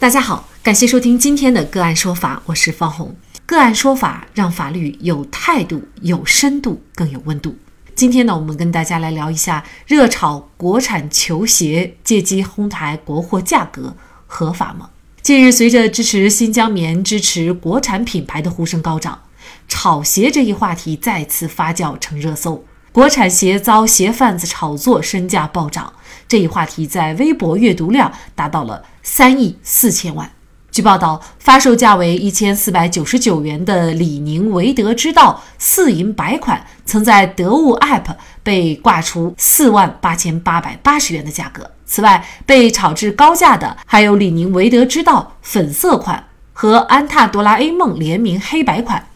大家好，感谢收听今天的个案说法，我是方红。个案说法让法律有态度、有深度、更有温度。今天呢，我们跟大家来聊一下热炒国产球鞋，借机哄抬国货价格合法吗？近日，随着支持新疆棉、支持国产品牌的呼声高涨，炒鞋这一话题再次发酵成热搜。国产鞋遭鞋贩子炒作，身价暴涨。这一话题在微博阅读量达到了三亿四千万。据报道，发售价为一千四百九十九元的李宁韦德之道四银白款，曾在得物 App 被挂出四万八千八百八十元的价格。此外，被炒至高价的还有李宁韦德之道粉色款和安踏哆啦 A 梦联名黑白款。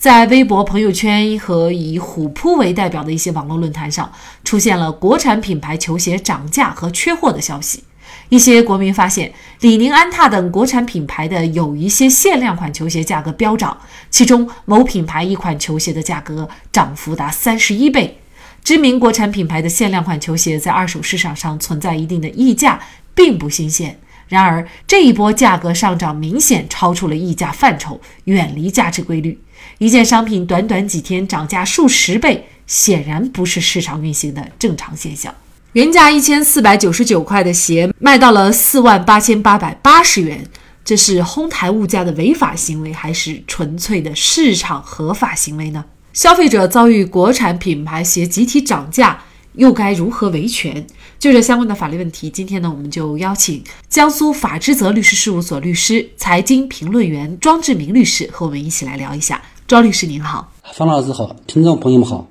在微博、朋友圈和以虎扑为代表的一些网络论坛上，出现了国产品牌球鞋涨价和缺货的消息。一些国民发现，李宁、安踏等国产品牌的有一些限量款球鞋价格飙涨，其中某品牌一款球鞋的价格涨幅达三十一倍。知名国产品牌的限量款球鞋在二手市场上存在一定的溢价，并不新鲜。然而，这一波价格上涨明显超出了溢价范畴，远离价值规律。一件商品短短几天涨价数十倍，显然不是市场运行的正常现象。原价一千四百九十九块的鞋卖到了四万八千八百八十元，这是哄抬物价的违法行为，还是纯粹的市场合法行为呢？消费者遭遇国产品牌鞋集体涨价。又该如何维权？就这相关的法律问题，今天呢，我们就邀请江苏法之泽律师事务所律师、财经评论员庄志明律师和我们一起来聊一下。庄律师您好，方老师好，听众朋友们好，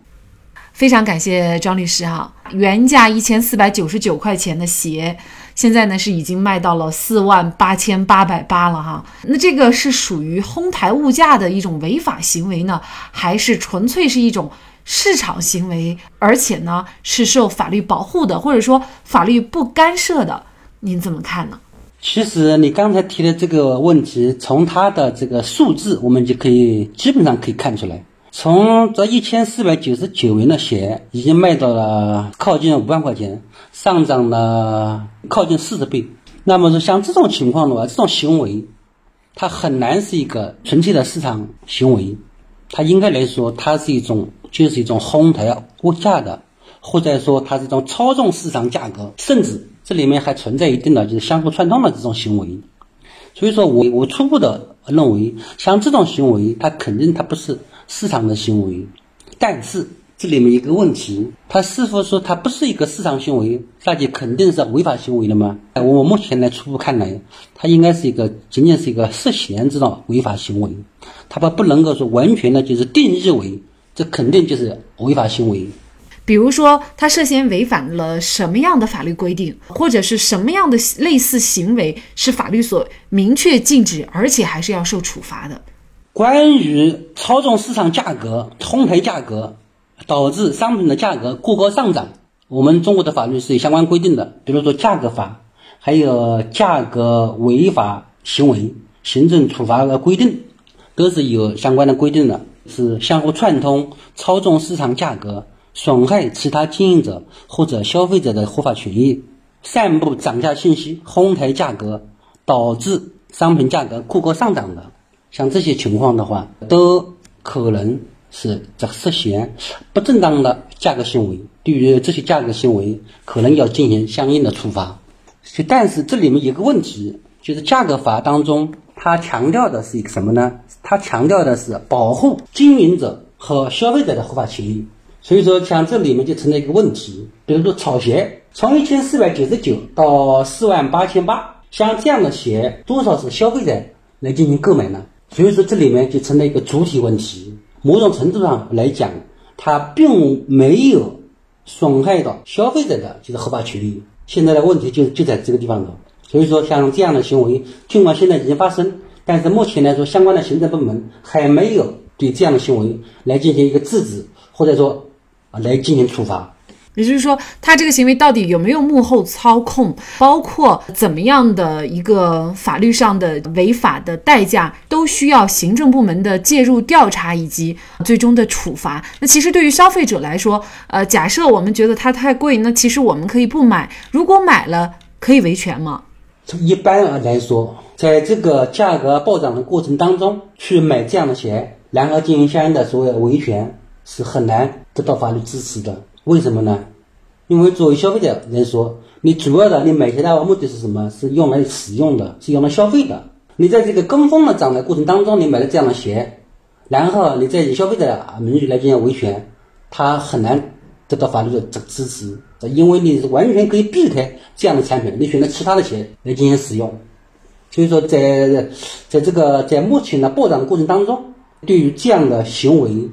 非常感谢庄律师哈。原价一千四百九十九块钱的鞋，现在呢是已经卖到了四万八千八百八了哈。那这个是属于哄抬物价的一种违法行为呢，还是纯粹是一种？市场行为，而且呢是受法律保护的，或者说法律不干涉的，您怎么看呢？其实你刚才提的这个问题，从它的这个数字，我们就可以基本上可以看出来，从这一千四百九十九元的鞋，已经卖到了靠近五万块钱，上涨了靠近四十倍。那么说像这种情况的话，这种行为，它很难是一个纯粹的市场行为，它应该来说，它是一种。就是一种哄抬物价的，或者说它是一种操纵市场价格，甚至这里面还存在一定的就是相互串通的这种行为。所以说我我初步的认为，像这种行为，它肯定它不是市场的行为。但是这里面一个问题，它是否说它不是一个市场行为，那就肯定是违法行为了吗？我目前来初步看来，它应该是一个仅仅是一个涉嫌这种违法行为，它不不能够说完全的就是定义为。这肯定就是违法行为。比如说，他涉嫌违反了什么样的法律规定，或者是什么样的类似行为是法律所明确禁止，而且还是要受处罚的。关于操纵市场价格、哄抬价格，导致商品的价格过高上涨，我们中国的法律是有相关规定的，比如说价格法，还有价格违法行为行政处罚的规定，都是有相关的规定的。是相互串通、操纵市场价格、损害其他经营者或者消费者的合法权益、散布涨价信息、哄抬价格，导致商品价格过高上涨的，像这些情况的话，都可能是这涉嫌不正当的价格行为。对于这些价格行为，可能要进行相应的处罚。就但是这里面有个问题，就是价格法当中。它强调的是一个什么呢？它强调的是保护经营者和消费者的合法权益。所以说，像这里面就存在一个问题，比如说炒鞋，从一千四百九十九到四万八千八，像这样的鞋，多少是消费者来进行购买呢？所以说，这里面就存在一个主体问题。某种程度上来讲，它并没有损害到消费者的就是合法权益。现在的问题就就在这个地方了。所以说，像这样的行为，尽管现在已经发生，但是目前来说，相关的行政部门还没有对这样的行为来进行一个制止，或者说啊来进行处罚。也就是说，他这个行为到底有没有幕后操控，包括怎么样的一个法律上的违法的代价，都需要行政部门的介入调查以及最终的处罚。那其实对于消费者来说，呃，假设我们觉得它太贵，那其实我们可以不买。如果买了，可以维权吗？从一般来说，在这个价格暴涨的过程当中去买这样的鞋，然后进行相应的所谓维权，是很难得到法律支持的。为什么呢？因为作为消费者来说，你主要的你买鞋的目的是什么？是用来使用的，是用来消费的。你在这个跟风的涨的过程当中，你买了这样的鞋，然后你再以消费者名义来进行维权，他很难得到法律的支支持，因为你是完全可以避开这样的产品，你选择其他的鞋来进行使用。所以说，在在这个在目前的暴涨的过程当中，对于这样的行为，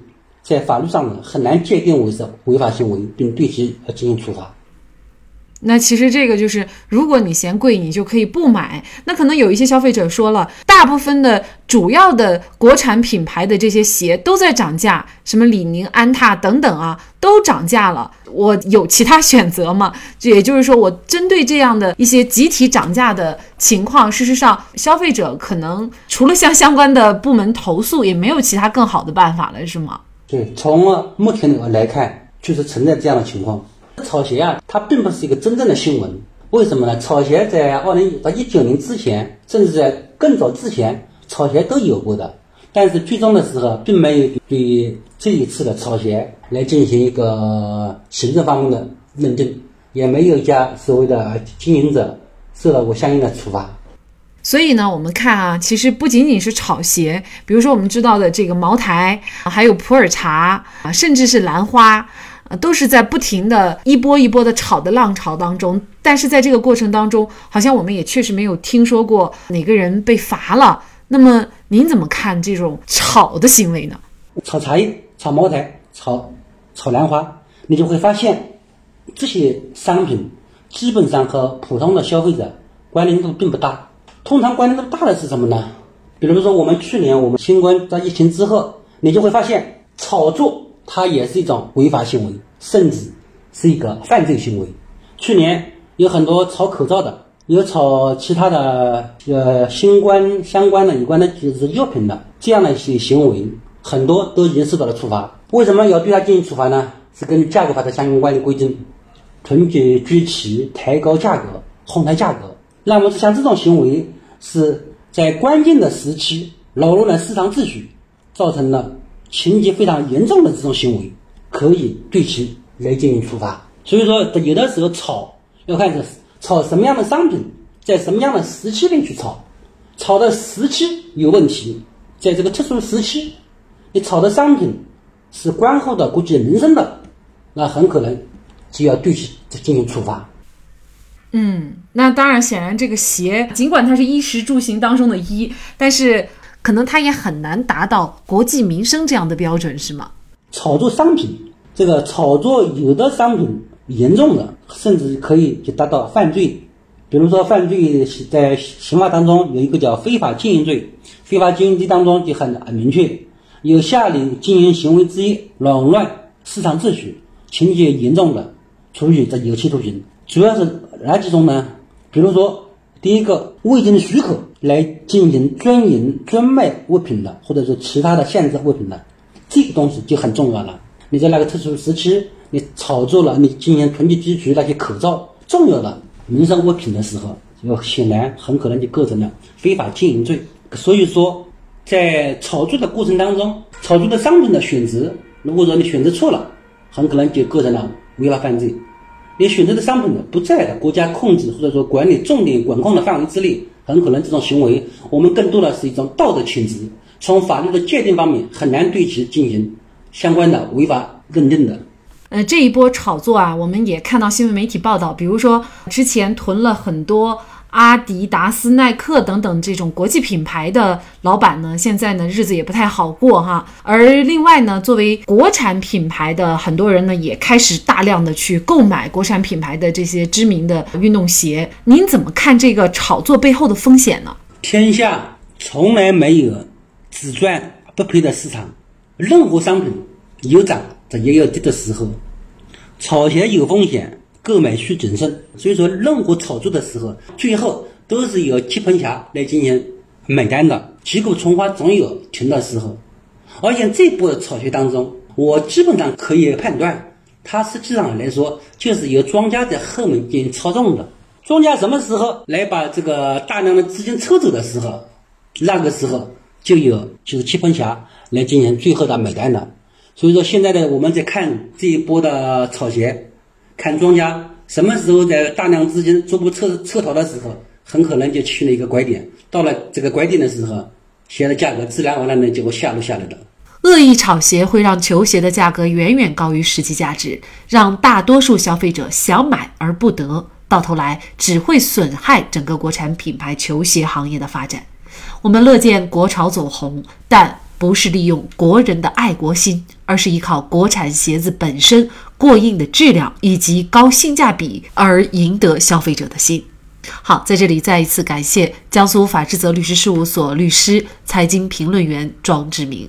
在法律上呢很难界定为是违法行为，并对其进行处罚。那其实这个就是，如果你嫌贵，你就可以不买。那可能有一些消费者说了，大部分的主要的国产品牌的这些鞋都在涨价，什么李宁、安踏等等啊，都涨价了。我有其他选择吗？也就是说，我针对这样的一些集体涨价的情况，事实上，消费者可能除了向相关的部门投诉，也没有其他更好的办法了，是吗？对，从目前的来看，确实存在这样的情况。炒鞋啊，它并不是一个真正的新闻，为什么呢？炒鞋在二零到一九年之前，甚至在更早之前，炒鞋都有过的，但是最终的时候，并没有对这一次的炒鞋来进行一个行政方面的认定，也没有一家所谓的经营者受到过相应的处罚。所以呢，我们看啊，其实不仅仅是炒鞋，比如说我们知道的这个茅台，还有普洱茶啊，甚至是兰花。啊，都是在不停的一波一波的炒的浪潮当中，但是在这个过程当中，好像我们也确实没有听说过哪个人被罚了。那么您怎么看这种炒的行为呢？炒茶叶、炒茅台、炒炒兰花，你就会发现这些商品基本上和普通的消费者关联度并不大。通常关联度大的是什么呢？比如说我们去年我们新冠在疫情之后，你就会发现炒作。它也是一种违法行为，甚至是一个犯罪行为。去年有很多炒口罩的，有炒其他的呃新冠相关的有关的就是药品的这样的一些行为，很多都已经受到了处罚。为什么要对它进行处罚呢？是根据价格法的相关的规定，囤积居奇、抬高价格、哄抬价格。那么像这种行为是在关键的时期扰乱了市场秩序，造成了。情节非常严重的这种行为，可以对其来进行处罚。所以说，有的时候炒要看是炒什么样的商品，在什么样的时期内去炒，炒的时期有问题，在这个特殊时期，你炒的商品是关乎到国计民生的，那很可能就要对其进行处罚。嗯，那当然，显然这个鞋，尽管它是衣食住行当中的衣，但是。可能它也很难达到国计民生这样的标准，是吗？炒作商品，这个炒作有的商品严重的，甚至可以就达到犯罪。比如说，犯罪在刑法当中有一个叫非法经营罪，非法经营罪当中就很很明确，有下列经营行为之一扰乱市场秩序，情节严重的，处以这有期徒刑。主要是哪几种呢？比如说。第一个未经许可来进行专营专卖物品的，或者是其他的限制物品的，这个东西就很重要了。你在那个特殊时期，你炒作了，你进行囤积居奇那些口罩重要的民生物品的时候，就显然很可能就构成了非法经营罪。所以说，在炒作的过程当中，炒作的商品的选择，如果说你选择错了，很可能就构成了违法犯罪。你选择的商品呢不在国家控制或者说管理重点管控的范围之内，很可能这种行为我们更多的是一种道德谴责，从法律的界定方面很难对其进行相关的违法认定的。呃，这一波炒作啊，我们也看到新闻媒体报道，比如说之前囤了很多。阿迪达斯、耐克等等这种国际品牌的老板呢，现在呢日子也不太好过哈。而另外呢，作为国产品牌的很多人呢，也开始大量的去购买国产品牌的这些知名的运动鞋。您怎么看这个炒作背后的风险呢？天下从来没有只赚不赔的市场，任何商品有涨也有跌的时候，炒鞋有风险。购买需谨慎，所以说任何炒作的时候，最后都是由接盘侠来进行买单的。击鼓传花总有停的时候，而且这波的炒鞋当中，我基本上可以判断，它实际上来说就是由庄家在后面进行操纵的。庄家什么时候来把这个大量的资金抽走的时候，那个时候就有就是接盘侠来进行最后的买单了。所以说现在呢，我们在看这一波的炒鞋，看庄家什么时候在大量资金逐步撤撤逃的时候，很可能就去了一个拐点。到了这个拐点的时候，鞋的价格自然而然的就会下落下来的。恶意炒鞋会让球鞋的价格远远高于实际价值，让大多数消费者想买而不得，到头来只会损害整个国产品牌球鞋行业的发展。我们乐见国潮走红，但不是利用国人的爱国心，而是依靠国产鞋子本身过硬的质量以及高性价比而赢得消费者的心。好，在这里再一次感谢江苏法制泽律师事务所律师、财经评论员庄志明。